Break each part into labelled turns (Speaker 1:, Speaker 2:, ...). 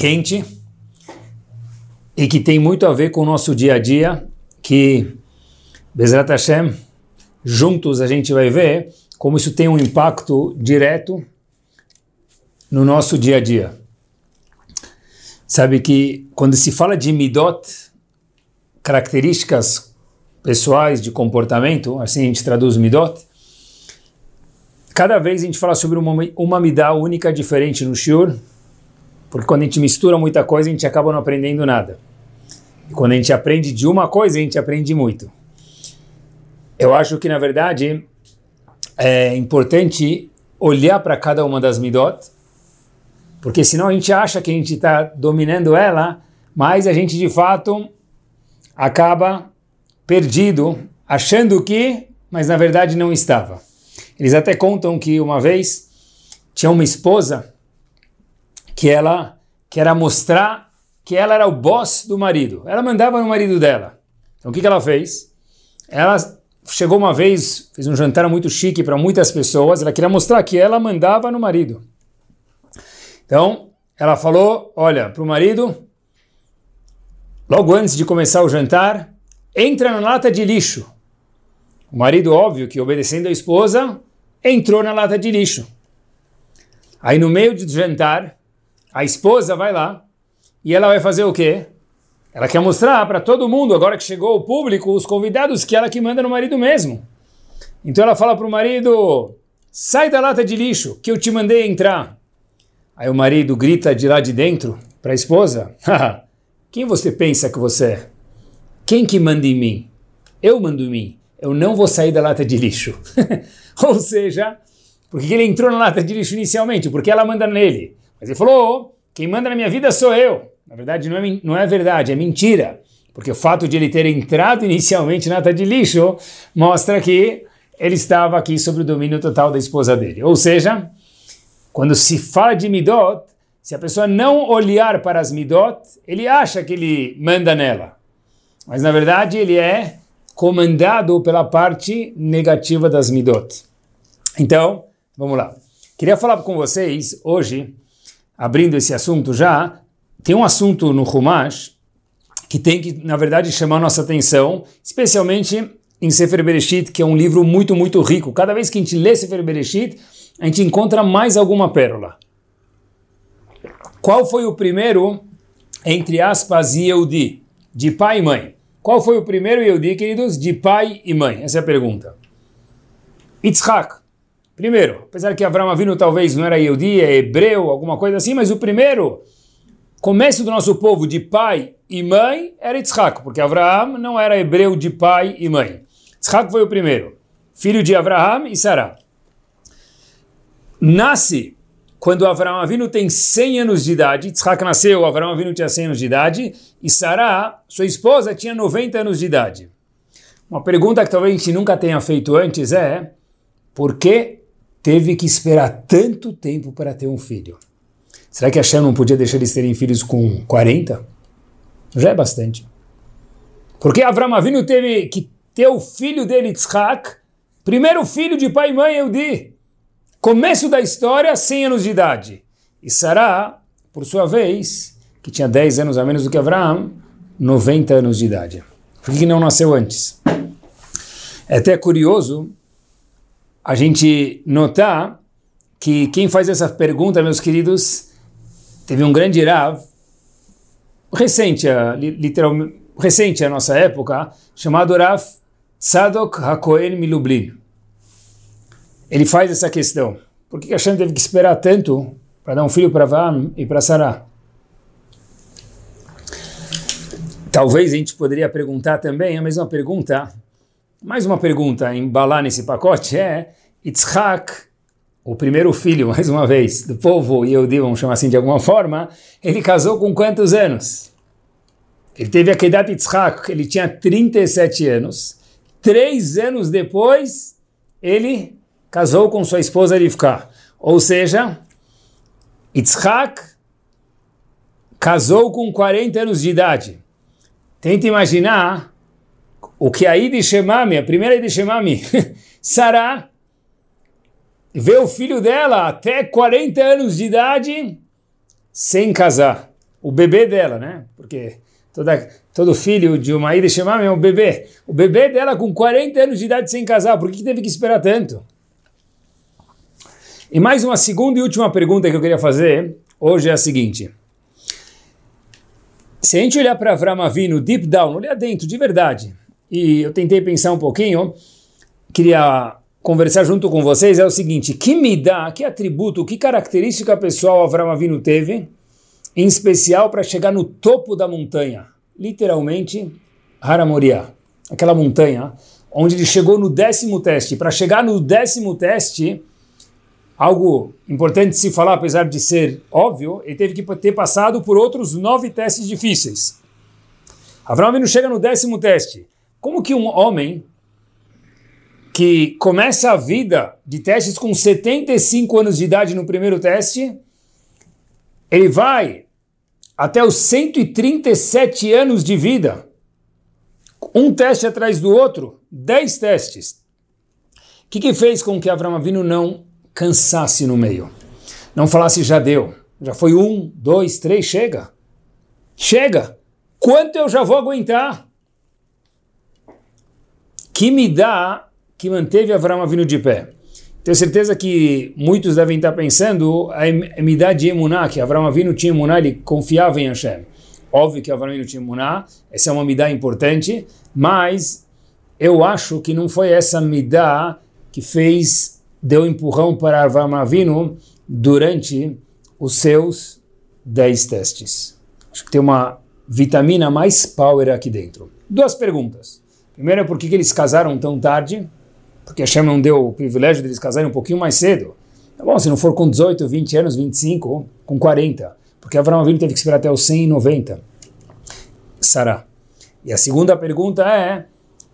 Speaker 1: quente e que tem muito a ver com o nosso dia a dia, que, Bezrat Hashem, juntos a gente vai ver como isso tem um impacto direto no nosso dia a dia. Sabe que quando se fala de midot, características pessoais de comportamento, assim a gente traduz midot, cada vez a gente fala sobre uma, uma midá única diferente no shiur, porque quando a gente mistura muita coisa, a gente acaba não aprendendo nada. E quando a gente aprende de uma coisa, a gente aprende muito. Eu acho que, na verdade, é importante olhar para cada uma das midot, porque senão a gente acha que a gente está dominando ela, mas a gente, de fato, acaba perdido, achando que, mas na verdade não estava. Eles até contam que uma vez tinha uma esposa que ela quer mostrar que ela era o boss do marido. Ela mandava no marido dela. Então o que, que ela fez? Ela chegou uma vez, fez um jantar muito chique para muitas pessoas, ela queria mostrar que ela mandava no marido. Então, ela falou, olha, para o marido, logo antes de começar o jantar, entra na lata de lixo. O marido, óbvio que obedecendo a esposa, entrou na lata de lixo. Aí no meio do jantar, a esposa vai lá e ela vai fazer o quê? Ela quer mostrar para todo mundo, agora que chegou o público, os convidados, que ela que manda no marido mesmo. Então ela fala para o marido: sai da lata de lixo, que eu te mandei entrar. Aí o marido grita de lá de dentro para a esposa: quem você pensa que você é? Quem que manda em mim? Eu mando em mim. Eu não vou sair da lata de lixo. Ou seja, porque ele entrou na lata de lixo inicialmente? Porque ela manda nele. Mas ele falou: quem manda na minha vida sou eu. Na verdade, não é, não é verdade, é mentira. Porque o fato de ele ter entrado inicialmente na lata de lixo mostra que ele estava aqui sob o domínio total da esposa dele. Ou seja, quando se fala de midot, se a pessoa não olhar para as midot, ele acha que ele manda nela. Mas na verdade ele é comandado pela parte negativa das midot. Então, vamos lá. Queria falar com vocês hoje abrindo esse assunto já, tem um assunto no Humash que tem que, na verdade, chamar nossa atenção, especialmente em Sefer Bereshit, que é um livro muito, muito rico. Cada vez que a gente lê Sefer Bereshit, a gente encontra mais alguma pérola. Qual foi o primeiro, entre aspas, Yehudi, de pai e mãe? Qual foi o primeiro Yehudi, queridos, de pai e mãe? Essa é a pergunta. Yitzhak. Primeiro, apesar que Avram Avinu talvez não era Yehudi, é hebreu, alguma coisa assim, mas o primeiro começo do nosso povo de pai e mãe era Yitzhak, porque Avraham não era hebreu de pai e mãe. Yitzhak foi o primeiro, filho de Avraham e Sarah. Nasce quando Avraham Avinu tem 100 anos de idade, Yitzhak nasceu, Avraham Avinu tinha 100 anos de idade, e Sarah, sua esposa, tinha 90 anos de idade. Uma pergunta que talvez a gente nunca tenha feito antes é, por que teve que esperar tanto tempo para ter um filho. Será que Hashem não podia deixar eles terem filhos com 40? Já é bastante. Porque Avram Avinu teve que ter o filho dele, Yitzhak, primeiro filho de pai e mãe, Eudi. Começo da história, 100 anos de idade. E Sarah, por sua vez, que tinha 10 anos a menos do que Avram, 90 anos de idade. Por que não nasceu antes? É até curioso a gente notar que quem faz essa pergunta, meus queridos, teve um grande Rav, recente, literalmente, recente a nossa época, chamado Rav Tzadok HaKohen Milublin. Ele faz essa questão. Por que Hashem teve que esperar tanto para dar um filho para Avraham e para Sarah? Talvez a gente poderia perguntar também a mesma pergunta mais uma pergunta a embalar nesse pacote é: Yitzhak o primeiro filho, mais uma vez, do povo Yehudi, vamos chamar assim de alguma forma, ele casou com quantos anos? Ele teve a Kedat Yitzhak, ele tinha 37 anos. Três anos depois, ele casou com sua esposa Rivka. Ou seja, Yitzhak casou com 40 anos de idade. Tenta imaginar o que a Idi Shemami, a primeira Idi Shemami, vê o filho dela até 40 anos de idade sem casar. O bebê dela, né? Porque toda, todo filho de uma Ida Shemam é um bebê. O bebê dela com 40 anos de idade sem casar. Por que teve que esperar tanto? E mais uma segunda e última pergunta que eu queria fazer hoje é a seguinte. Se a gente olhar para Avram Avinu deep down, olhar dentro de verdade, e eu tentei pensar um pouquinho, queria conversar junto com vocês é o seguinte: que me dá, que atributo, que característica pessoal Avram Avinu teve, em especial para chegar no topo da montanha, literalmente Haramoria, aquela montanha onde ele chegou no décimo teste. Para chegar no décimo teste, algo importante se falar, apesar de ser óbvio, ele teve que ter passado por outros nove testes difíceis. Avram Avinu chega no décimo teste. Como que um homem que começa a vida de testes com 75 anos de idade no primeiro teste, ele vai até os 137 anos de vida, um teste atrás do outro, 10 testes. O que, que fez com que Avram Avinu não cansasse no meio? Não falasse, já deu, já foi um, dois, três, chega. Chega! Quanto eu já vou aguentar? Que me dá que manteve Avram vindo de pé. Tenho certeza que muitos devem estar pensando a Emidah de Emuná, que Avram Avinu tinha Emuná, ele confiava em Hashem. Óbvio que Avram Avinu tinha Emuná, essa é uma Midah importante, mas eu acho que não foi essa Midah que fez, deu empurrão para Avram Avinu durante os seus 10 testes. Acho que tem uma vitamina mais power aqui dentro. Duas perguntas. Primeiro é por que eles casaram tão tarde? porque Hashem não deu o privilégio deles casarem um pouquinho mais cedo. Tá bom, se não for com 18, 20 anos, 25, com 40, porque Abraão Avinu teve que esperar até os 190. Sará. E a segunda pergunta é,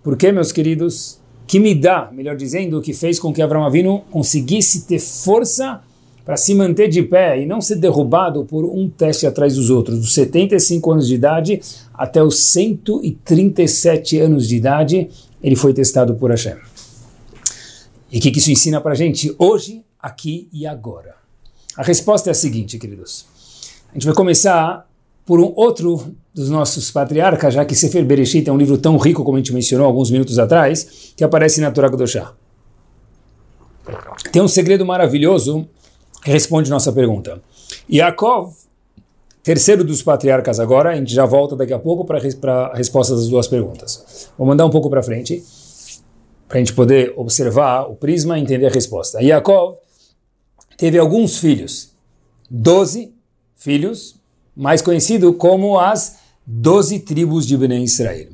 Speaker 1: por que, meus queridos, que me dá, melhor dizendo, que fez com que Abraão Avinu conseguisse ter força para se manter de pé e não ser derrubado por um teste atrás dos outros, dos 75 anos de idade até os 137 anos de idade, ele foi testado por Hashem. E o que, que isso ensina para a gente hoje, aqui e agora? A resposta é a seguinte, queridos. A gente vai começar por um outro dos nossos patriarcas, já que Sefer Bereshit é um livro tão rico como a gente mencionou alguns minutos atrás, que aparece na Torá Kedoshá. Tem um segredo maravilhoso responde nossa pergunta. Yaakov, terceiro dos patriarcas agora, a gente já volta daqui a pouco para a resposta das duas perguntas. Vou mandar um pouco para frente para a gente poder observar o prisma e entender a resposta. Yaakov teve alguns filhos, doze filhos, mais conhecido como as doze tribos de Bené Israel.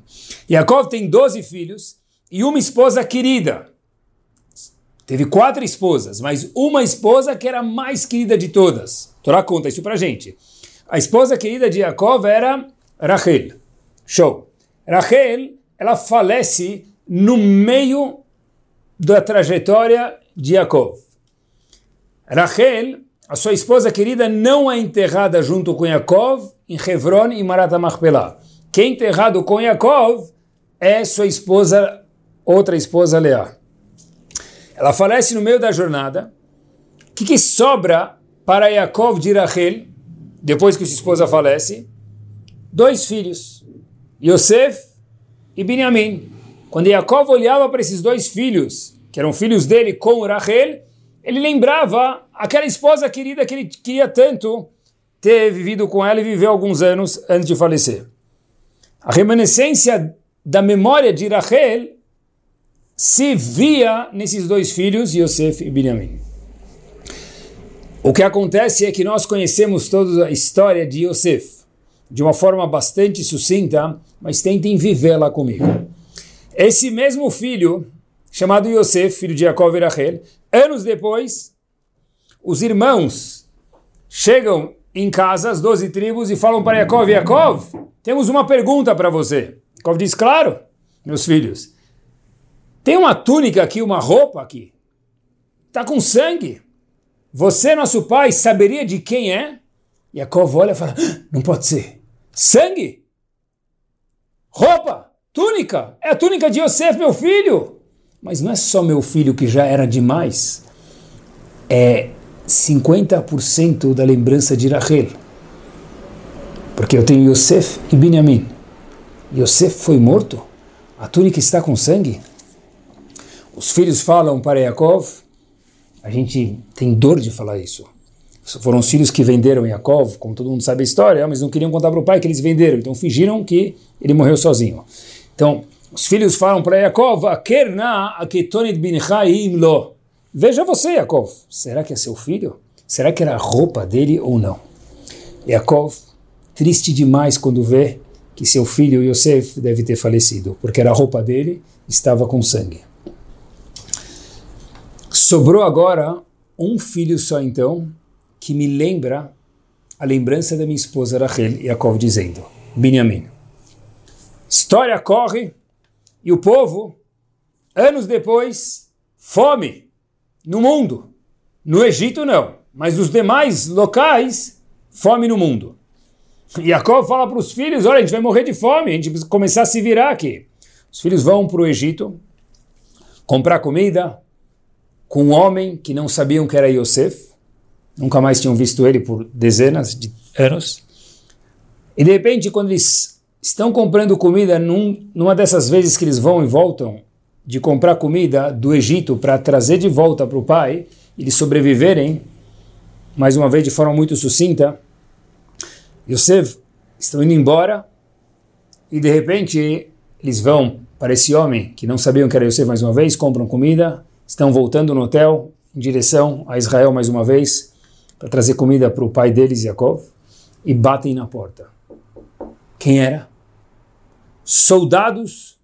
Speaker 1: Yaakov tem doze filhos e uma esposa querida. Teve quatro esposas, mas uma esposa que era a mais querida de todas. Torá conta isso para gente. A esposa querida de Yaakov era Rachel. Show. Rachel, ela falece no meio da trajetória de Yaakov. Rachel, a sua esposa querida, não é enterrada junto com Yaakov em Hebron e Marat. Quem é enterrado com Yaakov é sua esposa, outra esposa Leá. Ela falece no meio da jornada. O que, que sobra para Yaakov de Rachel, depois que sua esposa falece? Dois filhos, Yosef e Binyamin. Quando Yaakov olhava para esses dois filhos, que eram filhos dele com Rachel, ele lembrava aquela esposa querida que ele queria tanto ter vivido com ela e viver alguns anos antes de falecer. A remanescência da memória de Rachel se via nesses dois filhos, Yosef e Benjamin. O que acontece é que nós conhecemos toda a história de Yosef de uma forma bastante sucinta, mas tentem vivê-la comigo. Esse mesmo filho, chamado Yosef, filho de Jacob e Rachel, anos depois, os irmãos chegam em casa, as doze tribos, e falam para Yaakov, Yaakov, temos uma pergunta para você. Yaakov diz, claro, meus filhos, tem uma túnica aqui, uma roupa aqui, está com sangue. Você, nosso pai, saberia de quem é? Yaakov olha e fala, ah, não pode ser. Sangue? Roupa? Túnica? É a túnica de Yosef, meu filho. Mas não é só meu filho que já era demais. É 50% da lembrança de Rachel. Porque eu tenho Yosef e Benjamin. Yosef foi morto? A túnica está com sangue? Os filhos falam para Yaakov, a gente tem dor de falar isso. Foram os filhos que venderam Yaakov, como todo mundo sabe a história, mas não queriam contar para o pai que eles venderam, então fingiram que ele morreu sozinho. Então, os filhos falam para Yaakov, Akerna. Veja você, Yaakov, será que é seu filho? Será que era a roupa dele ou não? Yaakov, triste demais quando vê que seu filho Yosef deve ter falecido, porque era a roupa dele, estava com sangue. Sobrou agora um filho só então, que me lembra a lembrança da minha esposa Rachel, Yaakov dizendo, Benjamin. História corre e o povo, anos depois, fome no mundo. No Egito, não, mas nos demais locais, fome no mundo. Jacob fala para os filhos: olha, a gente vai morrer de fome, a gente precisa começar a se virar aqui. Os filhos vão para o Egito comprar comida com um homem que não sabiam que era Yosef, nunca mais tinham visto ele por dezenas de anos. E de repente, quando eles estão comprando comida, num, numa dessas vezes que eles vão e voltam de comprar comida do Egito para trazer de volta para o pai, eles sobreviverem, mais uma vez de forma muito sucinta, Yosef estão indo embora e de repente eles vão para esse homem que não sabiam que era Yosef mais uma vez, compram comida, estão voltando no hotel em direção a Israel mais uma vez para trazer comida para o pai deles, Yaakov, e batem na porta. Quem era? Soldados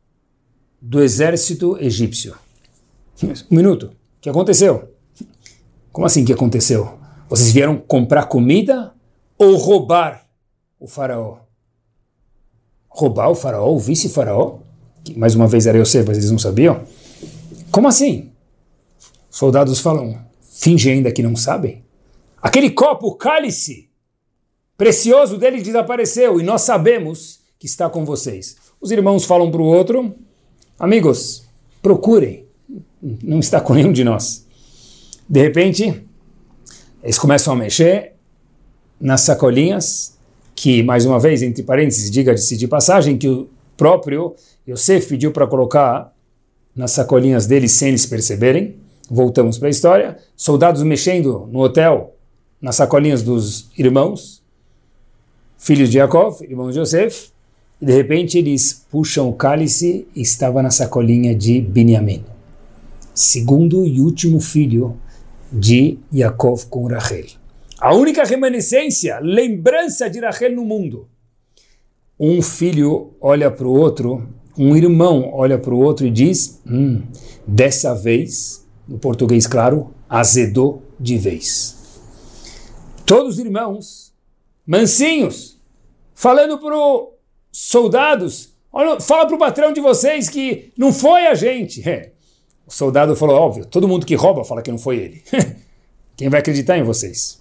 Speaker 1: do exército egípcio. Um minuto. O que aconteceu? Como assim que aconteceu? Vocês vieram comprar comida ou roubar o faraó? Roubar o faraó, o vice-faraó? Que mais uma vez era eu sei, mas eles não sabiam? Como assim? Soldados falam, finge ainda que não sabem. Aquele copo, cálice, precioso dele desapareceu e nós sabemos que está com vocês. Os irmãos falam para o outro, Amigos, procurem. Não está com nenhum de nós. De repente, eles começam a mexer nas sacolinhas, que, mais uma vez, entre parênteses, diga-se de passagem, que o próprio Yosef pediu para colocar nas sacolinhas deles sem eles perceberem. Voltamos para a história. Soldados mexendo no hotel, nas sacolinhas dos irmãos, filhos de Yaakov, irmãos de Yosef. E de repente eles puxam o cálice e estava na sacolinha de Benjamim, segundo e último filho de Yaakov com Rachel. A única remanescência, lembrança de Rachel no mundo. Um filho olha para o outro, um irmão olha para o outro e diz: hum, dessa vez, no português claro, azedou de vez. Todos os irmãos, mansinhos, falando para o soldados, olha, fala para o patrão de vocês que não foi a gente. É. O soldado falou, óbvio, todo mundo que rouba fala que não foi ele. Quem vai acreditar em vocês?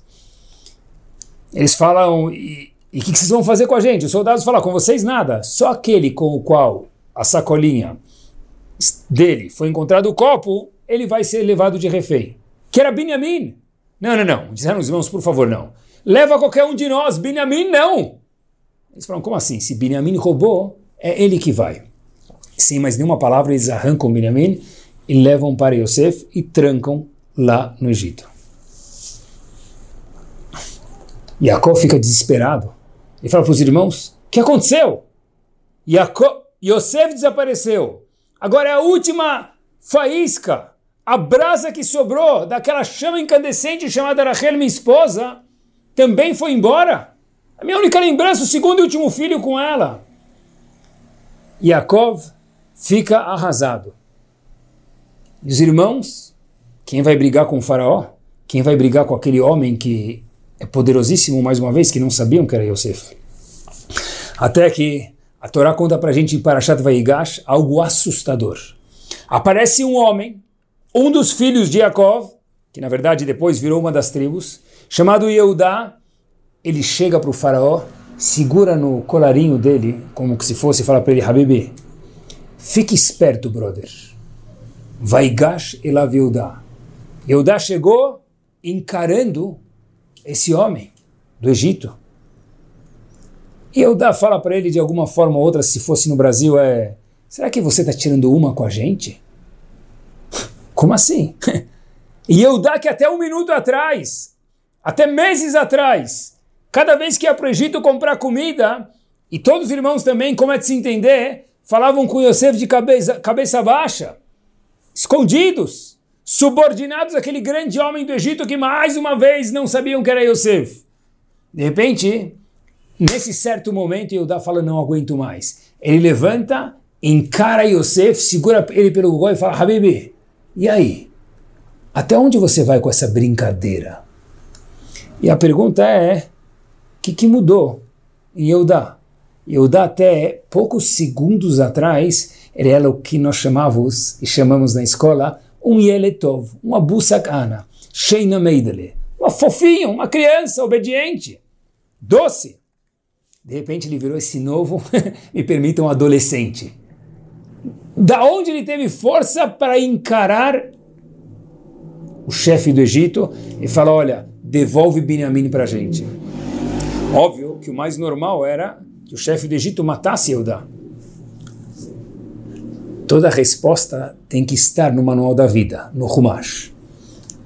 Speaker 1: Eles falam, e o que, que vocês vão fazer com a gente? Os soldados falam, com vocês nada, só aquele com o qual a sacolinha dele foi encontrado o copo, ele vai ser levado de refém. Que era Benjamin. Não, não, não. Disseram os irmãos, por favor, não. Leva qualquer um de nós, Benjamin não. Eles falam, como assim? Se Binyamin roubou, é ele que vai. Sem mais nenhuma palavra, eles arrancam Binyamin e levam para Yosef e trancam lá no Egito. Jacob fica desesperado. Ele fala para os irmãos, o que aconteceu? Jacob, Yosef desapareceu. Agora é a última faísca, a brasa que sobrou daquela chama incandescente chamada Rachel, minha esposa, também foi embora. A minha única lembrança, o segundo e último filho com ela. Yaakov fica arrasado. E os irmãos, quem vai brigar com o faraó? quem vai brigar com aquele homem que é poderosíssimo, mais uma vez, que não sabiam que era Yosef. Até que a Torá conta para a gente em Parashat Vaigash algo assustador. Aparece um homem, um dos filhos de Yaakov, que na verdade depois virou uma das tribos, chamado Yehudá. Ele chega para o faraó, segura no colarinho dele, como se fosse falar para ele, Habibi, fique esperto, brother. Vaigash elav Yehudá. Yehudá chegou encarando esse homem do Egito. E Eudá fala para ele de alguma forma ou outra, se fosse no Brasil, é: será que você está tirando uma com a gente? Como assim? e Eudá que até um minuto atrás, até meses atrás, cada vez que ia para o Egito comprar comida, e todos os irmãos também, como é de se entender, falavam com Yosef de cabeça, cabeça baixa, escondidos subordinados àquele grande homem do Egito que mais uma vez não sabiam que era Yosef. De repente, nesse certo momento, Yehudá fala, não aguento mais. Ele levanta, encara Yosef, segura ele pelo gol e fala, Habibi, e aí? Até onde você vai com essa brincadeira? E a pergunta é, o que, que mudou em Yehudá? Yehudá até poucos segundos atrás, era o que nós chamávamos e chamamos na escola um Yeletov, uma busacana, Sheina Meidele, uma fofinha, uma criança obediente, doce. De repente ele virou esse novo, me permitam, um adolescente. Da onde ele teve força para encarar o chefe do Egito e falar: olha, devolve Benjamin para a gente. Óbvio que o mais normal era que o chefe do Egito matasse Eudá. Toda resposta tem que estar no manual da vida, no Humash.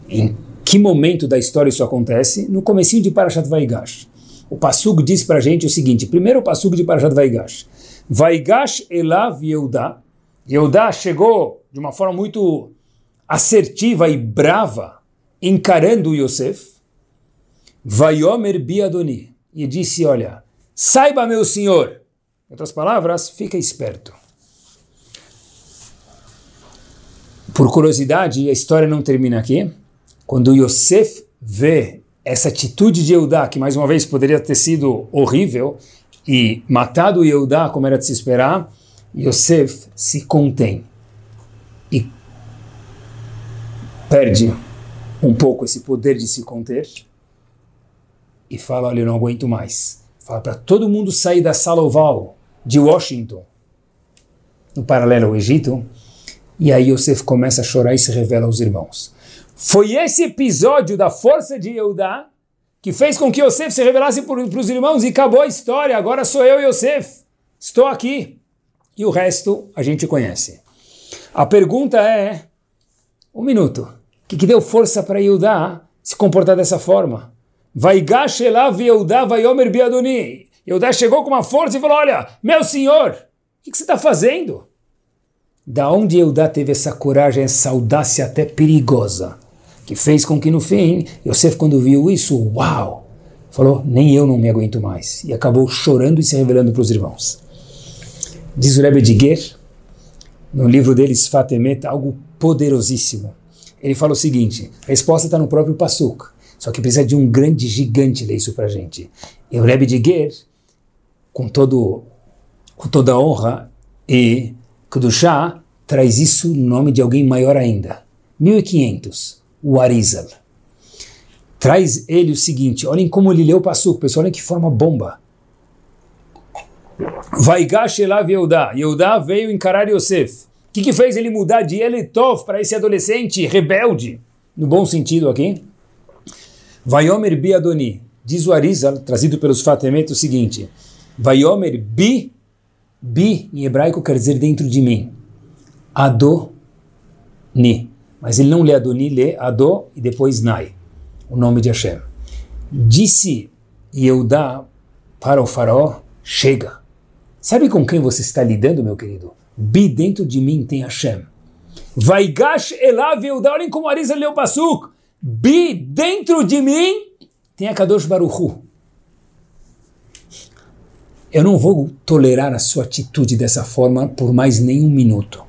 Speaker 1: Em que momento da história isso acontece? No comecinho de Parashat Vaigash. O Passug diz para a gente o seguinte, primeiro o Passug de Parashat Vaigash. Vaigash elav Yehudá. Yehudá chegou de uma forma muito assertiva e brava, encarando Yosef. Vaiomer biadoni. E disse, olha, saiba meu senhor. Em outras palavras, fica esperto. Por curiosidade, a história não termina aqui. Quando Yosef vê essa atitude de Eudá, que mais uma vez poderia ter sido horrível, e matado Eudá, como era de se esperar, Yosef se contém e perde um pouco esse poder de se conter e fala: Olha, eu não aguento mais. Fala para todo mundo sair da sala oval de Washington, no paralelo ao Egito, e aí Yosef começa a chorar e se revela aos irmãos. Foi esse episódio da força de Eudá que fez com que Yosef se revelasse para os irmãos e acabou a história. Agora sou eu, Yosef. Estou aqui. E o resto a gente conhece. A pergunta é: um minuto. O que, que deu força para Eudá se comportar dessa forma? Vai Elav Yehudá Vaiomer Biadoni. Eudá chegou com uma força e falou: Olha, meu senhor, o que, que você está fazendo? Da onde Eudá teve essa coragem, essa audácia até perigosa, que fez com que no fim, Yosef quando viu isso, uau, falou, nem eu não me aguento mais. E acabou chorando e se revelando para os irmãos. Diz o Rebbe de Ger, no livro dele, Sfatemet, algo poderosíssimo. Ele fala o seguinte, a resposta está no próprio Passuk, só que precisa de um grande gigante ler isso para gente. E o Rebbe de Ger, com, todo, com toda honra e Kedushá traz isso no nome de alguém maior ainda. 1500, o Arizal. Traz ele o seguinte, olhem como ele leu o Passuk, pessoal, olhem que forma bomba. Vaigash elav Yehudá. Yehudá veio encarar Yosef. O que, que fez ele mudar de Eletov para esse adolescente rebelde? No bom sentido aqui. Vaiomer bi Adoni. Diz o Arizal, trazido pelos Fatemet, o seguinte. Vaiomer bi Bi, em hebraico, quer dizer dentro de mim. Adoni. Mas ele não lê Adoni, lê Ado e depois Nai, o nome de Hashem. Disse Yehudá para o faraó, chega. Sabe com quem você está lidando, meu querido? Bi, dentro de mim tem Hashem. Vaigash elav Yehudá, olhem como Arisa leu o Pasuk. Bi, dentro de mim tem a Kadosh Baruchu. Eu não vou tolerar a sua atitude dessa forma por mais nem um minuto.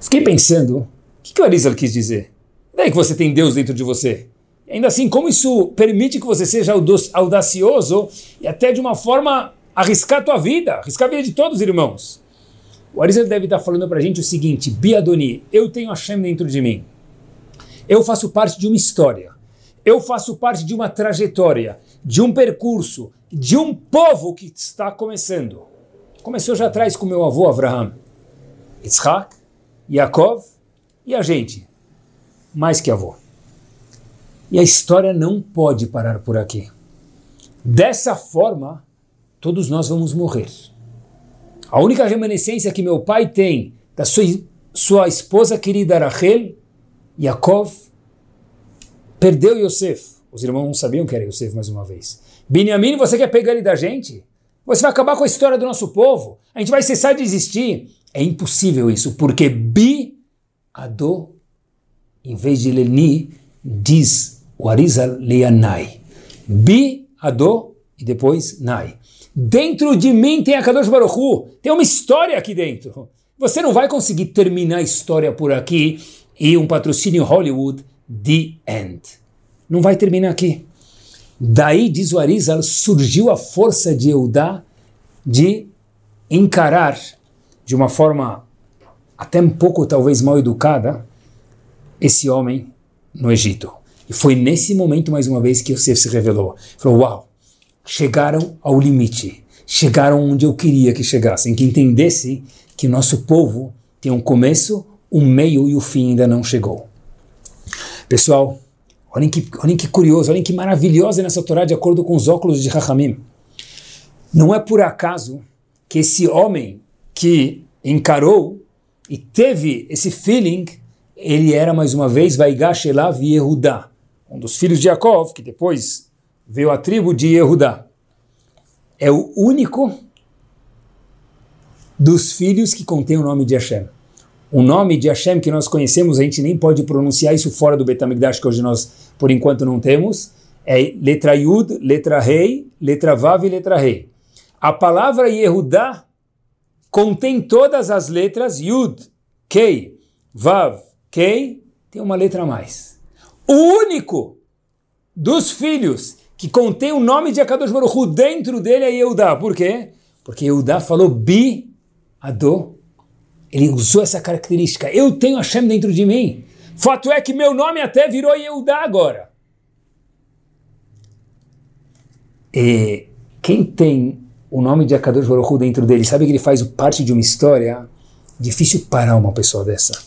Speaker 1: Fiquei pensando, o que, que o Arizal quis dizer? Daí que você tem Deus dentro de você. Ainda assim, como isso permite que você seja audacioso e até de uma forma arriscar a tua vida, arriscar a vida de todos os irmãos. O Arizal deve estar falando para a gente o seguinte, Biadoni, eu tenho Hashem dentro de mim. Eu faço parte de uma história. Eu faço parte de uma trajetória, de um percurso, de um povo que está começando. Começou já atrás com meu avô Abraham, Isaac, Yaakov e a gente, mais que avô. E a história não pode parar por aqui. Dessa forma, todos nós vamos morrer. A única remanescência que meu pai tem da sua, sua esposa querida Rachel, Yaakov, perdeu Yosef. Os irmãos não sabiam que era Yosef mais uma vez. Binyamin, você quer pegar ele da gente? Você vai acabar com a história do nosso povo? A gente vai cessar de existir? É impossível isso, porque Bi Ado, em vez de Leni, diz o Arizal Leanai. Bi Ado e depois Nai. Dentro de mim tem a Kadosh Baruch Hu, tem uma história aqui dentro. Você não vai conseguir terminar a história por aqui e um patrocínio Hollywood, The End. Não vai terminar aqui. Daí, diz o Arizal, surgiu a força de Eudá de encarar de uma forma até um pouco talvez mal educada esse homem no Egito. E foi nesse momento, mais uma vez, que Yosef se revelou. Falou, uau, chegaram ao limite. Chegaram onde eu queria que chegassem. Que entendesse que nosso povo tem um começo, um meio e o fim ainda não chegou. Pessoal, olhem que, olhem que curioso, olhem que maravilhosa nessa Torá de acordo com os óculos de Rahamim. Não é por acaso que esse homem que encarou e teve esse feeling, ele era mais uma vez Vaigash Elav Yehudá, um dos filhos de Yaakov, que depois veio a tribo de Yehudá. É o único dos filhos que contém o nome de Hashem. O nome de Hashem que nós conhecemos, a gente nem pode pronunciar isso fora do Betamigdash, que hoje nós, por enquanto, não temos. É letra Yud, letra Rei, letra Vav e letra Rei. A palavra Yehudá contém todas as letras Yud, Kei, Vav, Kei, tem uma letra a mais. O único dos filhos que contém o nome de Akadosh Baruch Hu dentro dele é Yehudá. Por quê? Porque Yehudá falou Bi Adô. Ele usou essa característica. Eu tenho Hashem dentro de mim. Fato é que meu nome até virou Yehudá agora. E quem tem o nome de Akadosh Baruch Hu dentro dele, sabe que ele faz parte de uma história, difícil parar uma pessoa dessa.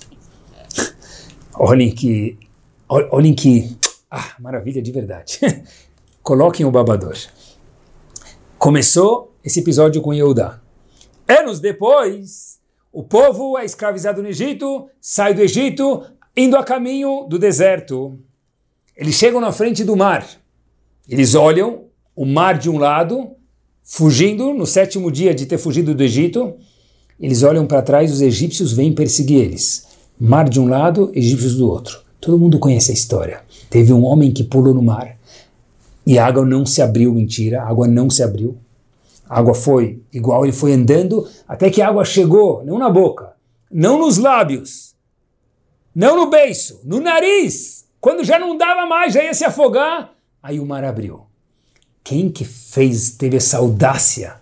Speaker 1: olhem que, olhem que, ah, maravilha de verdade. Coloquem o babador. Começou esse episódio com Yehudá. Anos depois, o povo é escravizado no Egito, sai do Egito, indo a caminho do deserto. Eles chegam na frente do mar. Eles olham o mar de um lado fugindo, no sétimo dia de ter fugido do Egito, eles olham para trás, os egípcios vêm perseguir eles. Mar de um lado, egípcios do outro. Todo mundo conhece a história. Teve um homem que pulou no mar e a água não se abriu, mentira, a água não se abriu. A água foi igual, ele foi andando até que a água chegou, não na boca, não nos lábios, não no beiço, no nariz. Quando já não dava mais, já ia se afogar, aí o mar abriu. Quem que fez, teve essa audácia?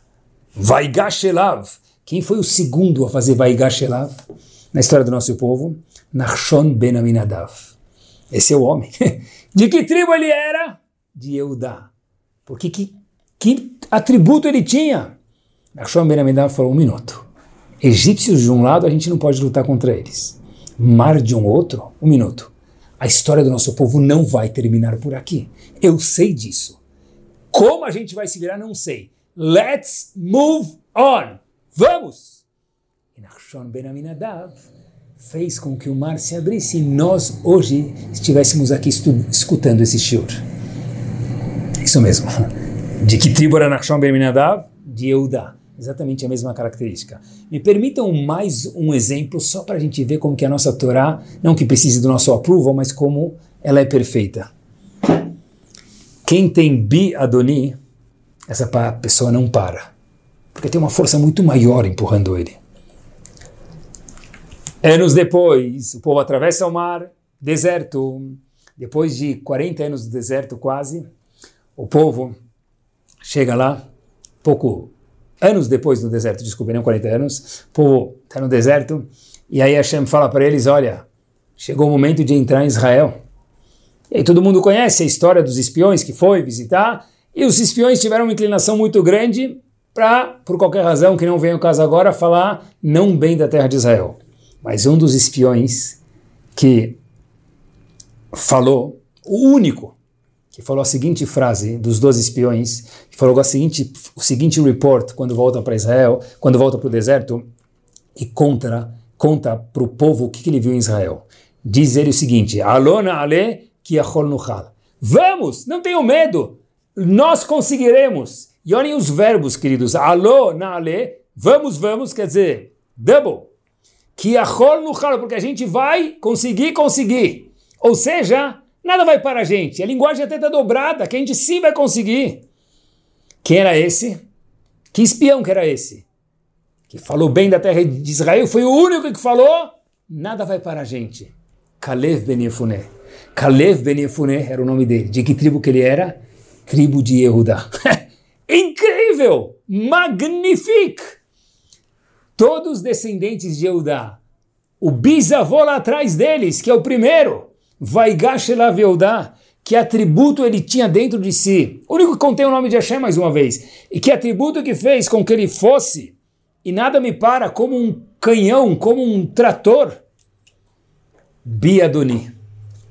Speaker 1: Vaigashelav. Quem foi o segundo a fazer Vaigashelav na história do nosso povo? Nachshon ben Aminadav. Esse é o homem. De que tribo ele era? De Eudá. Porque que, que atributo ele tinha? Nachshon ben falou um minuto. Egípcios de um lado, a gente não pode lutar contra eles. Mar de um outro, um minuto. A história do nosso povo não vai terminar por aqui. Eu sei disso. Como a gente vai se virar, não sei. Let's move on. Vamos! E Nachshon Ben fez com que o mar se abrisse e nós hoje estivéssemos aqui escutando esse shiur. Isso mesmo. De que tribo era Nachshon Ben Aminadav? De Eudá. Exatamente a mesma característica. Me permitam mais um exemplo só para a gente ver como que a nossa Torá, não que precise do nosso approval, mas como ela é perfeita. Quem tem bi Adoni, essa pessoa não para. Porque tem uma força muito maior empurrando ele. Anos depois, o povo atravessa o mar deserto, depois de 40 anos do deserto quase, o povo chega lá, pouco anos depois do deserto, desculpe, não 40 anos, o povo está no deserto, e aí Hashem fala para eles, olha, chegou o momento de entrar em Israel. E aí todo mundo conhece a história dos espiões que foi visitar, e os espiões tiveram uma inclinação muito grande para, por qualquer razão que não venha o caso agora, falar não bem da terra de Israel. Mas um dos espiões que falou, o único que falou a seguinte frase dos dois espiões, que falou a seguinte, o seguinte report quando voltam para Israel, quando voltam para o deserto, e conta, conta para o povo o que, que ele viu em Israel. Diz ele o seguinte, Alona ale nuchal. Vamos, não tenham medo, nós conseguiremos. E olhem os verbos, queridos. Alô, na ale, vamos, vamos, quer dizer, double. Nuchal, porque a gente vai conseguir, conseguir. Ou seja, nada vai para a gente. A linguagem até está dobrada, que a gente sim vai conseguir. Quem era esse? Que espião que era esse? Que falou bem da terra de Israel, foi o único que falou, nada vai para a gente. Kalev Ben Yefuné. Kalev Ben Yefuné era o nome dele. De que tribo que ele era? Tribo de Yehuda. Incrível! Magnifique! Todos descendentes de Yehuda. O bisavô lá atrás deles, que é o primeiro. Vaigash Yehuda. Que atributo ele tinha dentro de si. O único que contém o nome de Hashem mais uma vez. E que atributo que fez com que ele fosse. E nada me para como um canhão, como um trator. Biadoni.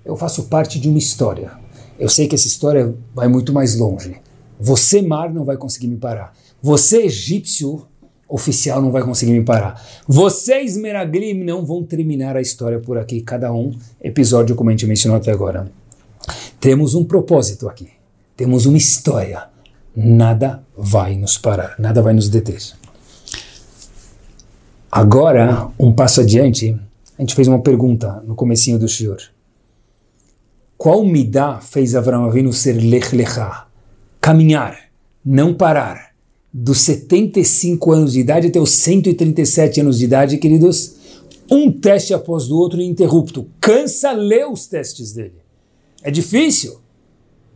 Speaker 1: Eu faço parte de uma história. Eu sei que essa história vai muito mais longe. Você, mar, não vai conseguir me parar. Você, egípcio oficial, não vai conseguir me parar. Vocês, Meraglim, não vão terminar a história por aqui, cada um episódio, como a gente mencionou até agora. Temos um propósito aqui. Temos uma história. Nada vai nos parar, nada vai nos deter. Agora, um passo adiante, a gente fez uma pergunta no comecinho do Shior. Qual midá fez Avram Avinu ser lech lechá? Caminhar, não parar. Dos 75 anos de idade até os 137 anos de idade, queridos, um teste após o outro ininterrupto. Cansa ler os testes dele. É difícil.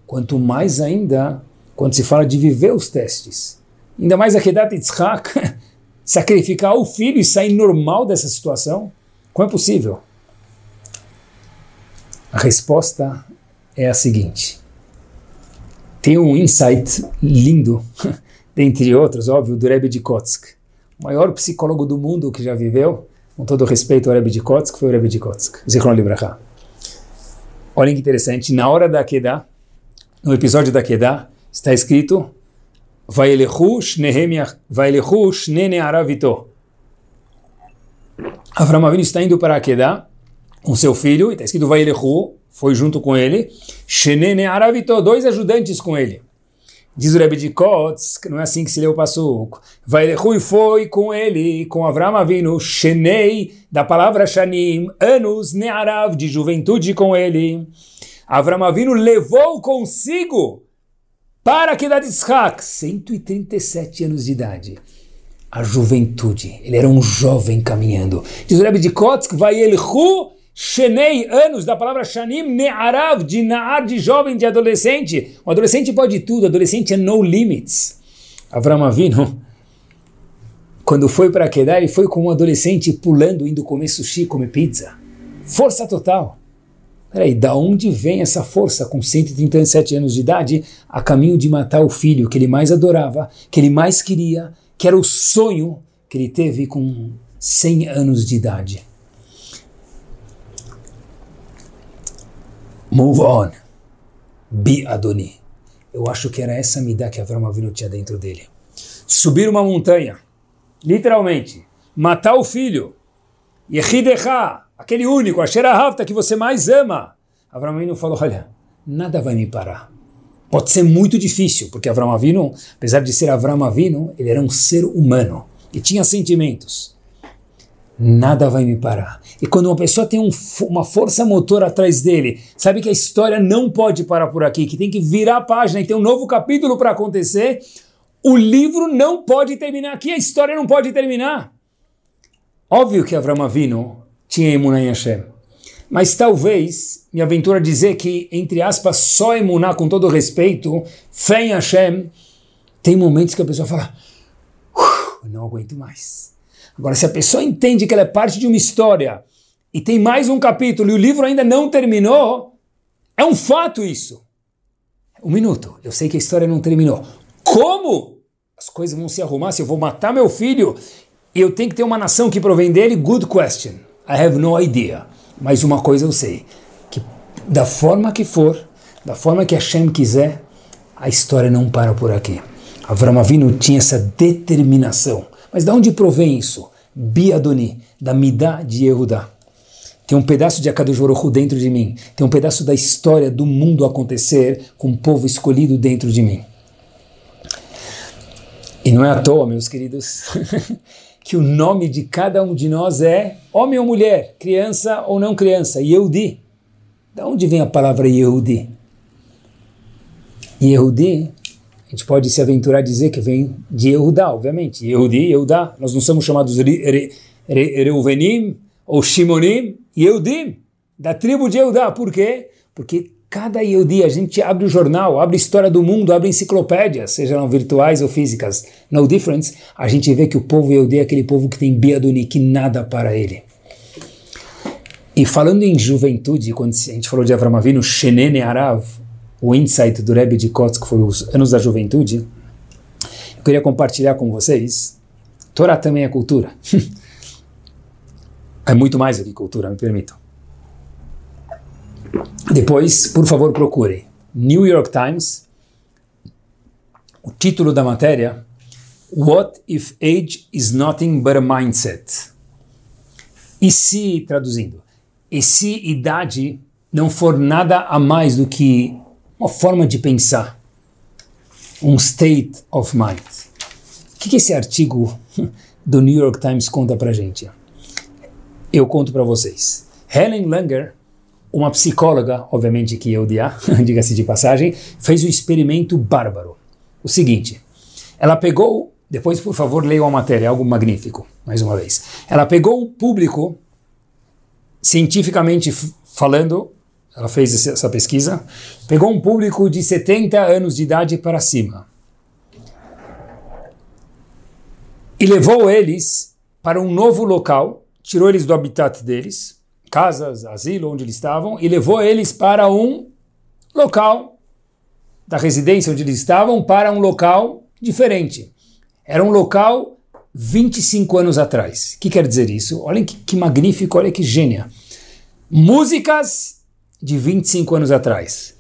Speaker 1: Quanto mais ainda quando se fala de viver os testes. Ainda mais a Kedat Yitzhak, sacrificar o filho e sair normal dessa situação. Como é possível? A resposta é a seguinte. Tem um insight lindo, dentre outros, óbvio, do Rebbe de Kotsk, o maior psicólogo do mundo que já viveu, com todo respeito ao Rebbe de Kotsk, foi o Rebbe de Kotsk, Zichron Libraha. Olhem que interessante, na hora da Kedah, no episódio da Kedah, está escrito Vaelechu Shnene Aravito. Avram Avinu está indo para a Kedah, com seu filho, e está escrito Vailehu, foi junto com ele, Shenene Aravito, dois ajudantes com ele. Diz o Rebbe de Kotz, que não é assim que se lê o passuco. Vailehu foi com ele, com Avram Avinu, Shenei, da palavra Shanim, anos Nearav, de juventude com ele. Avram Avinu levou consigo para que da Yitzhak, 137 anos de idade a juventude. Ele era um jovem caminhando. Diz o Rebbe de Kotsk, vai elhu Shenei, anos, da palavra Shanim, Ne'arav, de Na'ar, de jovem, de adolescente. O adolescente pode tudo, adolescente é no limits. Avram Avinu, quando foi para Kedar, ele foi com um adolescente pulando, indo comer sushi, comer pizza. Força total. Peraí, da onde vem essa força com 137 anos de idade a caminho de matar o filho que ele mais adorava, que ele mais queria, que era o sonho que ele teve com 100 anos de idade? Move on. Be Adoni. Eu acho que era essa midá que Avram Avinu tinha dentro dele. Subir uma montanha, literalmente, matar o filho, Yehidecha, aquele único, a Sherahavta que você mais ama. Avram Avinu falou, olha, nada vai me parar. Pode ser muito difícil, porque Avram Avinu, apesar de ser Avram Avinu, ele era um ser humano e tinha sentimentos nada vai me parar. E quando uma pessoa tem um, uma força motor atrás dele, sabe que a história não pode parar por aqui, que tem que virar a página e tem um novo capítulo para acontecer, o livro não pode terminar aqui, a história não pode terminar. Óbvio que Avram Avinu tinha Emunah em Hashem. Mas talvez me aventura dizer que, entre aspas, só emunar com todo respeito, fé em Hashem, tem momentos que a pessoa fala, não aguento mais. Agora, se a pessoa entende que ela é parte de uma história e tem mais um capítulo e o livro ainda não terminou, é um fato isso. Um minuto, eu sei que a história não terminou. Como as coisas vão se arrumar se eu vou matar meu filho e eu tenho que ter uma nação que provém dele? Good question. I have no idea. Mas uma coisa eu sei, que da forma que for, da forma que Hashem quiser, a história não para por aqui. Avram tinha essa determinação. Mas de onde provém isso? Biadoni, da Midah de Yehudá. Tem um pedaço de Akadosh dentro de mim. Tem um pedaço da história do mundo acontecer com um povo escolhido dentro de mim. E não é à toa, meus queridos, que o nome de cada um de nós é homem ou mulher, criança ou não criança, Yehudi. Da onde vem a palavra Yehudi? Yehudi gente pode se aventurar a dizer que vem de Yehudá, obviamente. Yehudi, Yehudá. Nós não somos chamados Reuvenim ou Shimonim, Yehudim, da tribo de Yehudá. Por quê? Porque cada Yehudi, a gente abre o jornal, abre a história do mundo, abre enciclopédias, sejam virtuais ou físicas, no difference, a gente vê que o povo Yehudi é aquele povo que tem Biaduni, que nada para ele. E falando em juventude, quando a gente falou de Avram Avinu, Shenene Arav, o insight do Rebbe de Kotz, que foi os anos da juventude, eu queria compartilhar com vocês. Torá também é cultura. é muito mais do que cultura, me permitam. Depois, por favor, procurem. New York Times, o título da matéria, What if age is nothing but a mindset? E se, traduzindo, e se idade não for nada a mais do que uma forma de pensar, um state of mind. O que, que esse artigo do New York Times conta para gente? Eu conto para vocês. Helen Langer, uma psicóloga, obviamente que eu dia, diga-se de passagem, fez um experimento bárbaro. O seguinte, ela pegou, depois por favor leiam a matéria, é algo magnífico, mais uma vez. Ela pegou um público, cientificamente falando, ela fez essa pesquisa, pegou um público de 70 anos de idade para cima e levou eles para um novo local, tirou eles do habitat deles, casas, asilo, onde eles estavam, e levou eles para um local da residência onde eles estavam para um local diferente. Era um local 25 anos atrás. O que quer dizer isso? Olhem que, que magnífico, olha que gênia. Músicas de 25 anos atrás.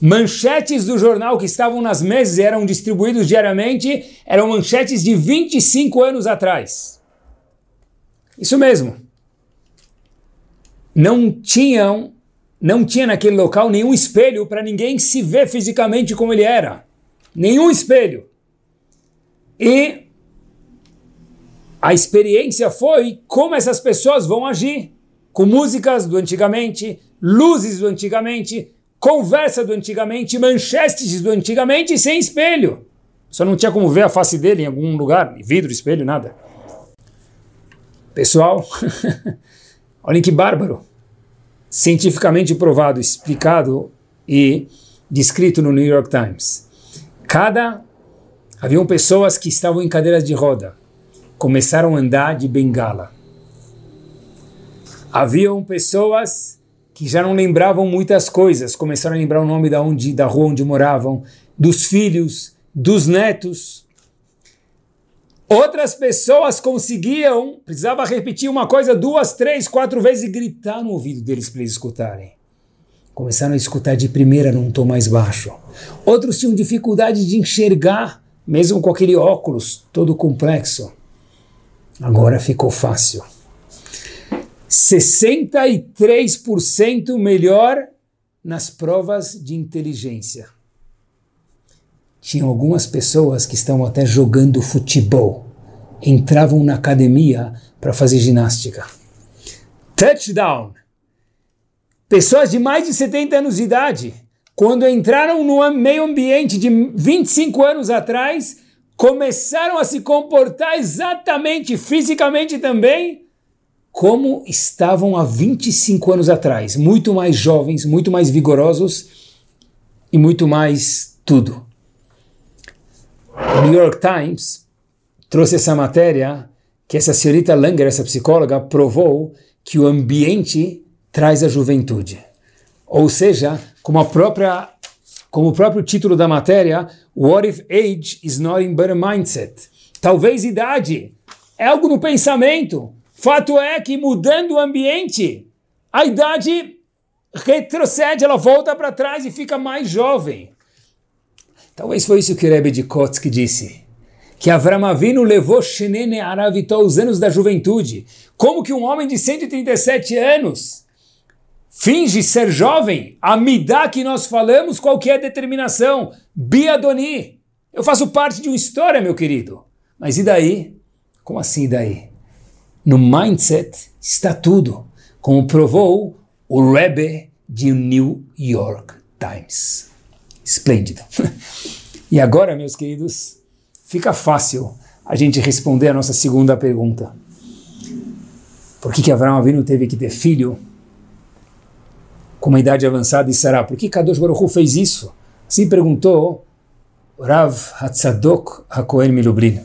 Speaker 1: Manchetes do jornal que estavam nas mesas e eram distribuídos diariamente eram manchetes de 25 anos atrás. Isso mesmo. Não tinham, não tinha naquele local nenhum espelho para ninguém se ver fisicamente como ele era. Nenhum espelho. E a experiência foi como essas pessoas vão agir com músicas do antigamente, luzes do antigamente, conversa do antigamente, manchetes do antigamente sem espelho. Só não tinha como ver a face dele em algum lugar, vidro, espelho, nada. Pessoal, olhem que bárbaro. Cientificamente provado, explicado e descrito no New York Times. Cada haviam pessoas que estavam em cadeiras de roda, começaram a andar de bengala. Haviam pessoas que já não lembravam muitas coisas, começaram a lembrar o nome da, onde, da rua onde moravam, dos filhos, dos netos. Outras pessoas conseguiam, precisava repetir uma coisa duas, três, quatro vezes e gritar no ouvido deles para eles escutarem. Começaram a escutar de primeira num tom mais baixo. Outros tinham dificuldade de enxergar, mesmo com aquele óculos todo complexo. Agora ficou fácil. 63% melhor nas provas de inteligência. Tinham algumas pessoas que estavam até jogando futebol, entravam na academia para fazer ginástica. Touchdown! Pessoas de mais de 70 anos de idade, quando entraram no meio ambiente de 25 anos atrás, começaram a se comportar exatamente fisicamente também como estavam há 25 anos atrás, muito mais jovens, muito mais vigorosos e muito mais tudo. O New York Times trouxe essa matéria que essa senhorita Langer, essa psicóloga, provou que o ambiente traz a juventude. Ou seja, como a própria como o próprio título da matéria, What if age is not in a mindset? Talvez idade é algo no pensamento. Fato é que mudando o ambiente, a idade retrocede, ela volta para trás e fica mais jovem. Talvez foi isso que o Rebbe de Kotzk disse que Avram levou Shenene Aravitó os anos da juventude. Como que um homem de 137 anos finge ser jovem? A midá que nós falamos, qual que é a determinação? Biadoni. Eu faço parte de uma história, meu querido. Mas e daí? Como assim e daí? No mindset está tudo, como provou o Rebbe de New York Times. Esplêndido. e agora, meus queridos, fica fácil a gente responder a nossa segunda pergunta. Por que, que Abraão Avinu teve que ter filho com uma idade avançada e Sarah? Por que Kadosh Baruch Hu fez isso? Assim perguntou Rav Hatzadok HaKohen Milublin.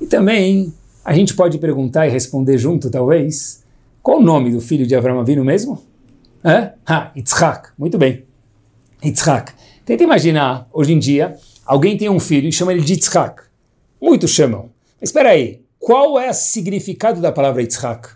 Speaker 1: E também a gente pode perguntar e responder junto, talvez, qual o nome do filho de Abraão Avinu mesmo? É? Ah, Yitzhak. Muito bem. Yitzhak. Tenta imaginar, hoje em dia, Alguém tem um filho e chama ele de Yitzhak. Muitos chamam. Mas espera aí, qual é o significado da palavra Yitzhak?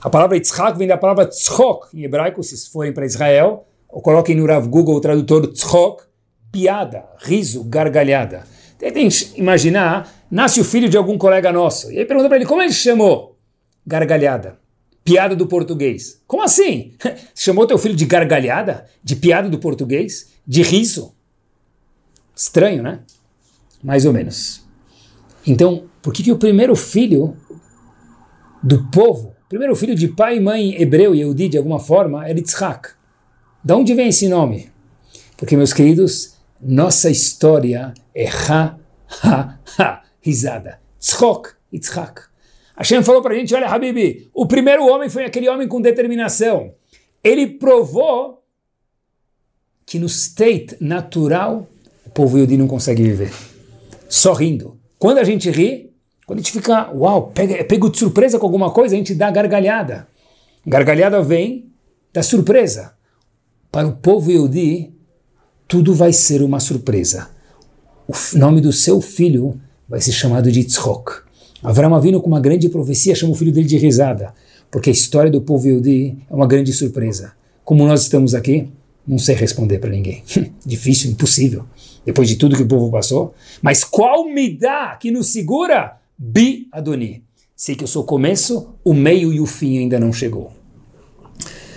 Speaker 1: A palavra Yitzhak vem da palavra tzchok, em hebraico, se forem para Israel, ou coloquem no Rav Google o tradutor tzchok, piada, riso, gargalhada. Tentem imaginar, nasce o filho de algum colega nosso, e aí pergunta para ele, como ele chamou? Gargalhada. Piada do português. Como assim? Chamou teu filho de gargalhada? De piada do português? De riso? Estranho, né? Mais ou menos. Então, por que, que o primeiro filho do povo, primeiro filho de pai e mãe hebreu e Yehudi de alguma forma, era Yitzhak? Da onde vem esse nome? Porque, meus queridos, nossa história é ha, ha, ha, risada. Tzchok, Yitzhak. Hashem falou para a gente, olha, Habibi, o primeiro homem foi aquele homem com determinação. Ele provou que no state natural povo Yodi não consegue viver. Só rindo. Quando a gente ri, quando a gente fica, uau, pega, pego de surpresa com alguma coisa, a gente dá gargalhada. Gargalhada vem da surpresa. Para o povo Yodi, tudo vai ser uma surpresa. O nome do seu filho vai ser chamado de Yitzhok. Avram Avinu, com uma grande profecia, chama o filho dele de risada, porque a história do povo Yodi é uma grande surpresa. Como nós estamos aqui, não sei responder para ninguém. Difícil, impossível depois de tudo que o povo passou. Mas qual me dá que nos segura? Bi Adoni. Sei que eu sou o começo, o meio e o fim ainda não chegou.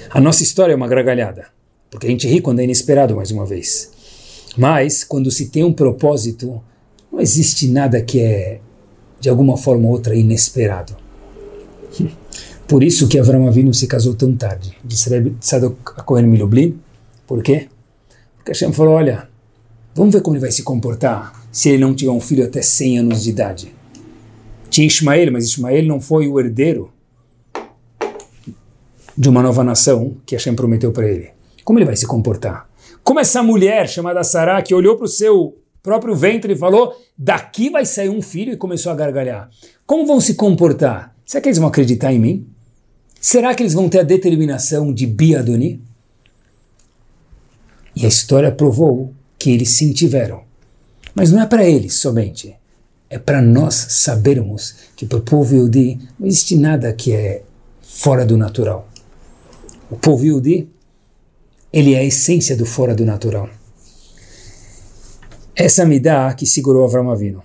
Speaker 1: A nossa história é uma gargalhada, porque a gente ri quando é inesperado mais uma vez. Mas quando se tem um propósito, não existe nada que é de alguma forma ou outra inesperado. Por isso que Avram Avinu se casou tão tarde, disse Tzadok Cohen Milublin. Por quê? Porque Hashem falou, olha, Vamos ver como ele vai se comportar se ele não tiver um filho até 100 anos de idade. Tinha Ismael, mas Ismael não foi o herdeiro de uma nova nação que Hashem prometeu para ele. Como ele vai se comportar? Como essa mulher chamada Sarah, que olhou para o seu próprio ventre falou: daqui vai sair um filho, e começou a gargalhar. Como vão se comportar? Será que eles vão acreditar em mim? Será que eles vão ter a determinação de Biadoni? E a história provou que eles sim tiveram. Mas não é para eles somente. É para nós sabermos que para o povo Yudi não existe nada que é fora do natural. O povo Yudi, ele é a essência do fora do natural. Essa me dá que segurou Avram Avinu.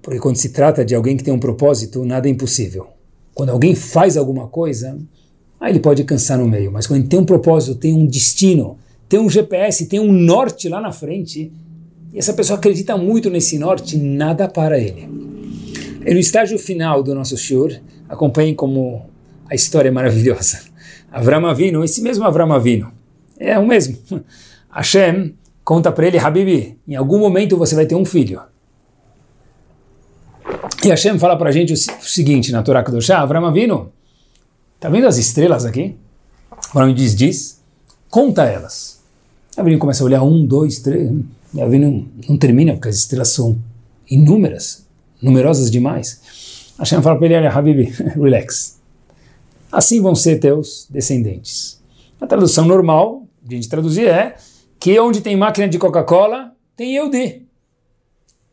Speaker 1: Porque quando se trata de alguém que tem um propósito, nada é impossível. Quando alguém faz alguma coisa, aí ele pode cansar no meio. Mas quando ele tem um propósito, tem um destino, tem um GPS, tem um norte lá na frente, e essa pessoa acredita muito nesse norte, nada para ele. E no estágio final do nosso Shur, acompanhem como a história é maravilhosa. Avram Avinu, esse mesmo Avram Avinu, é o mesmo. Hashem conta para ele, Habibi, em algum momento você vai ter um filho. E Hashem fala para a gente o seguinte na Torá Kedoshá, Avram Avinu, tá vendo as estrelas aqui? Avram diz, diz, conta elas. Avinu começa a olhar, um, dois, três, Avinu não termina, porque as estrelas são inúmeras, numerosas demais. Hashem fala para ele, olha, Habib, relax. Assim vão ser teus descendentes. A tradução normal, de a gente traduzir, é que onde tem máquina de Coca-Cola, tem Yehudi.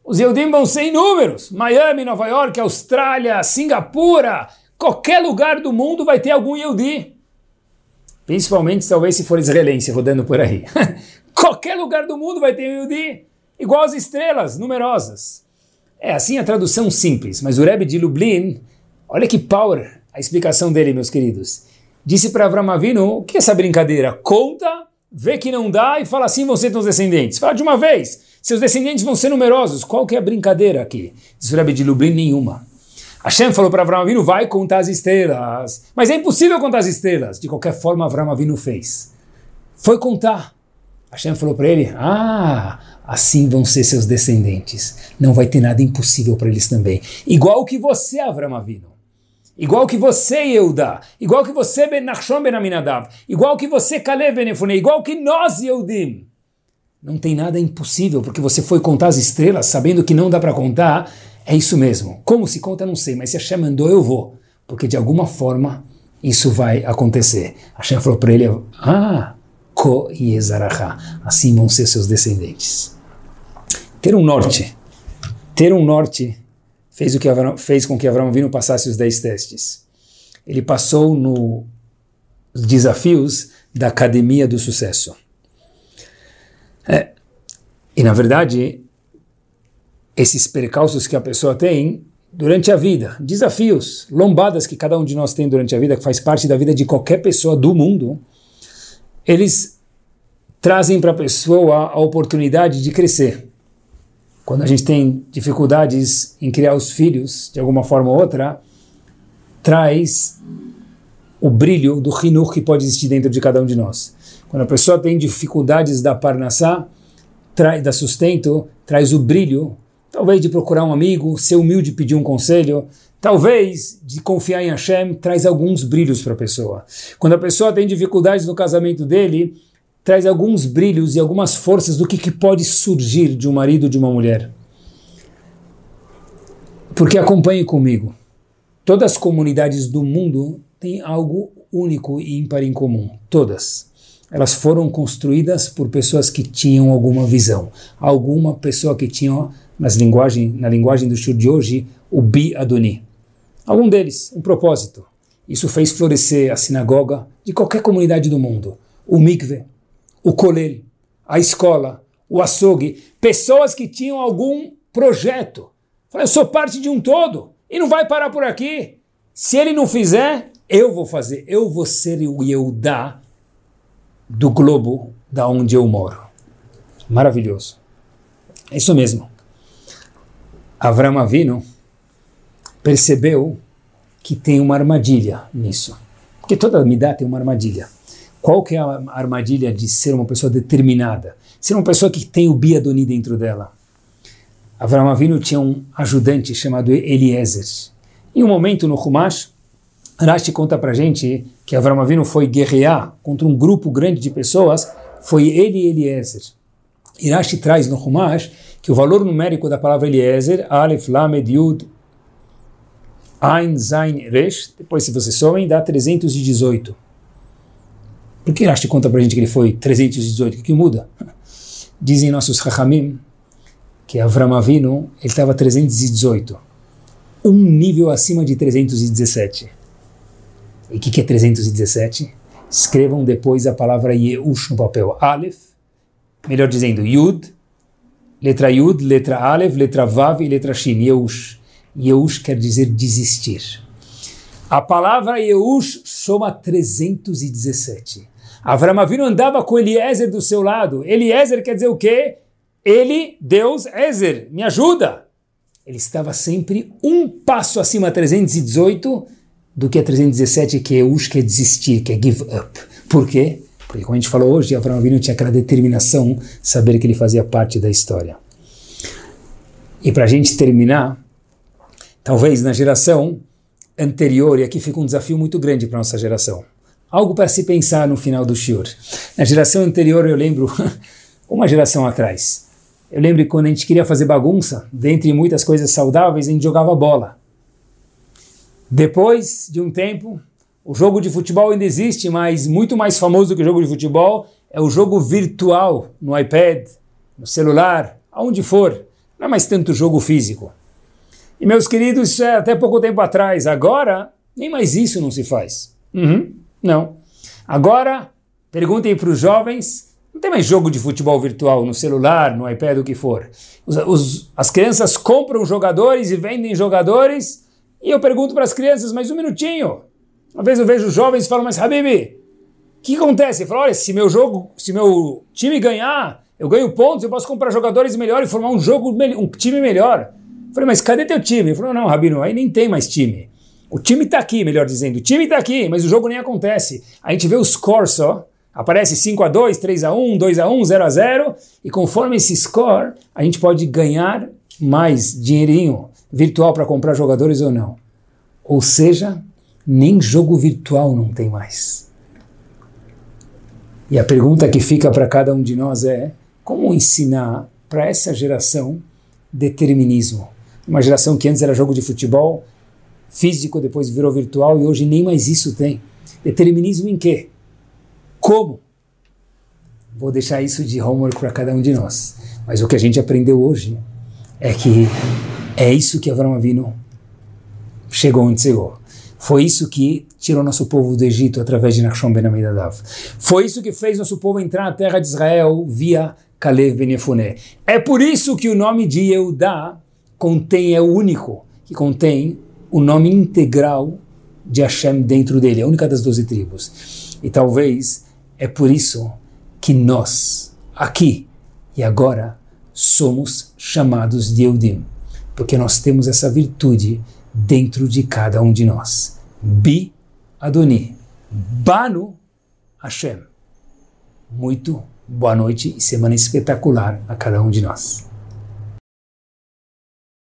Speaker 1: Os Yehudim vão ser inúmeros. Miami, Nova York, Austrália, Singapura, qualquer lugar do mundo vai ter algum Yehudi. Principalmente, talvez, se for israelense rodando por aí. qualquer lugar do mundo vai ter Yehudi. Igual as estrelas, numerosas. É assim a tradução simples, mas o Rebbe de Lublin, olha que power a explicação dele, meus queridos. Disse para Avram Avinu, o que é essa brincadeira? Conta, vê que não dá e fala assim vão ser teus descendentes. Fala de uma vez, seus descendentes vão ser numerosos. Qual que é a brincadeira aqui? Diz o de Lublin, nenhuma. Hashem falou para Avram Avinu, vai contar as estrelas. Mas é impossível contar as estrelas. De qualquer forma, Avram Avinu fez. Foi contar. Hashem falou para ele, ah, assim vão ser seus descendentes. Não vai ter nada impossível para eles também. Igual que você, Avram Avinu. Igual que você, Yehuda. Igual que você, Ben Nachshon Ben Aminadav. Igual que você, Kaleb Ben Efune. Igual que nós, Yehudim. Não tem nada impossível, porque você foi contar as estrelas sabendo que não dá para contar. É isso mesmo. Como se conta, não sei, mas se Hashem mandou, eu vou. Porque de alguma forma isso vai acontecer. Hashem falou para ele, ah, Ko Yezarachá. Assim vão ser seus descendentes. Ter um norte. Ter um norte fez, o que Avram, fez com que Avram Vino passasse os dez testes. Ele passou nos desafios da Academia do Sucesso. É, e na verdade, esses percalços que a pessoa tem durante a vida, desafios, lombadas que cada um de nós tem durante a vida, que faz parte da vida de qualquer pessoa do mundo, eles trazem para a pessoa a oportunidade de crescer. Quando a gente tem dificuldades em criar os filhos, de alguma forma ou outra, traz o brilho do rinur que pode existir dentro de cada um de nós. Quando a pessoa tem dificuldades da parnassá, da sustento, traz o brilho, talvez de procurar um amigo, ser humilde, pedir um conselho, talvez de confiar em Hashem, traz alguns brilhos para a pessoa. Quando a pessoa tem dificuldades no casamento dele, traz alguns brilhos e algumas forças do que, que pode surgir de um marido de uma mulher. Porque acompanhe comigo. Todas as comunidades do mundo têm algo único e ímpar em comum. Todas. Elas foram construídas por pessoas que tinham alguma visão. Alguma pessoa que tinha, nas linguagem, na linguagem do show de hoje, o Bi Adoni. Algum deles, um propósito. Isso fez florescer a sinagoga de qualquer comunidade do mundo. O mikve, o colel, a escola, o açougue, pessoas que tinham algum projeto. Eu sou parte de um todo e não vai parar por aqui. Se ele não fizer, eu vou fazer. Eu vou ser o Yehudá do globo da onde eu moro. Maravilhoso. É isso mesmo. Avram Avinu percebeu que tem uma armadilha nisso. Porque toda midá tem uma armadilha. Qual que é a armadilha de ser uma pessoa determinada? Ser uma pessoa que tem o biadoni dentro dela. Avram Avinu tinha um ajudante chamado Eliezer. Em um momento no Humash, Rashi conta pra gente que Avram Avinu foi guerrear contra um grupo grande de pessoas, foi ele e Eliezer. E Rashi traz no Humash que o valor numérico da palavra Eliezer, Aleph, Lamed, Yud, Ein, Zain, Resh, depois se você somem, dá 318. Por que Rashi conta pra gente que ele foi 318? O que, muda? Dizem nossos Chachamim que Avram Avinu ele estava 318, um nível acima de 317. E o que, que é 317? Escrevam depois a palavra Yeush no papel. Aleph, melhor dizendo, Yud, letra Yud, letra Aleph, letra Vav e letra Shin. Yeush. Yeush quer dizer desistir. A palavra Yeush soma 317. Avram Avinu andava com Eliezer do seu lado. Eliezer quer dizer o quê? Ele, Deus, Ezer, me ajuda. Ele estava sempre um passo acima 318 do que a 317, que é Ush, que é desistir, que é give up. Por quê? Porque, como a gente falou hoje, Avram Avinu tinha aquela determinação, saber que ele fazia parte da história. E para a gente terminar, talvez na geração anterior, e aqui fica um desafio muito grande para a nossa geração. Algo para se pensar no final do shiur. Na geração anterior, eu lembro, uma geração atrás, eu lembro quando a gente queria fazer bagunça, dentre muitas coisas saudáveis, a gente jogava bola. Depois de um tempo, o jogo de futebol ainda existe, mas muito mais famoso do que o jogo de futebol é o jogo virtual no iPad, no celular, aonde for. Não é mais tanto jogo físico. E meus queridos, isso é até pouco tempo atrás. Agora, nem mais isso não se faz. Uhum, não. Agora, perguntem para os jovens, não tem mais jogo de futebol virtual no celular, no iPad, o que for. Os, os, as crianças compram jogadores e vendem jogadores, e eu pergunto para as crianças, mas um minutinho. Uma vez eu vejo jovens e falo, mas Habibi, o que acontece? Falo, olha, se meu jogo, se meu time ganhar, eu ganho pontos, eu posso comprar jogadores melhores e formar um jogo, um time melhor. Falei, mas cadê teu time? Ele falou, não, Rabino, aí nem tem mais time. O time está aqui, melhor dizendo. O time está aqui, mas o jogo nem acontece. A gente vê os scores só. Aparece 5 a 2 3 a 1 2 a 1 0 a 0 E conforme esse score, a gente pode ganhar mais dinheirinho virtual para comprar jogadores ou não. Ou seja, nem jogo virtual não tem mais. E a pergunta que fica para cada um de nós é: como ensinar para essa geração determinismo? Uma geração que antes era jogo de futebol físico, depois virou virtual e hoje nem mais isso tem. Determinismo em quê? Como? Vou deixar isso de homework para cada um de nós. Mas o que a gente aprendeu hoje é que é isso que Avram Avinu chegou onde chegou. Foi isso que tirou nosso povo do Egito através de Nachshon ben Amidadav. Foi isso que fez nosso povo entrar na terra de Israel via Kalev ben Yefuné. É por isso que o nome de Eudá contém, é o único que contém o nome integral de Hashem dentro dele, a única das doze tribos. E talvez é por isso que nós, aqui e agora, somos chamados de Eudim, porque nós temos essa virtude dentro de cada um de nós. Bi Adoni, Banu Hashem. Muito boa noite e semana espetacular a cada um de nós.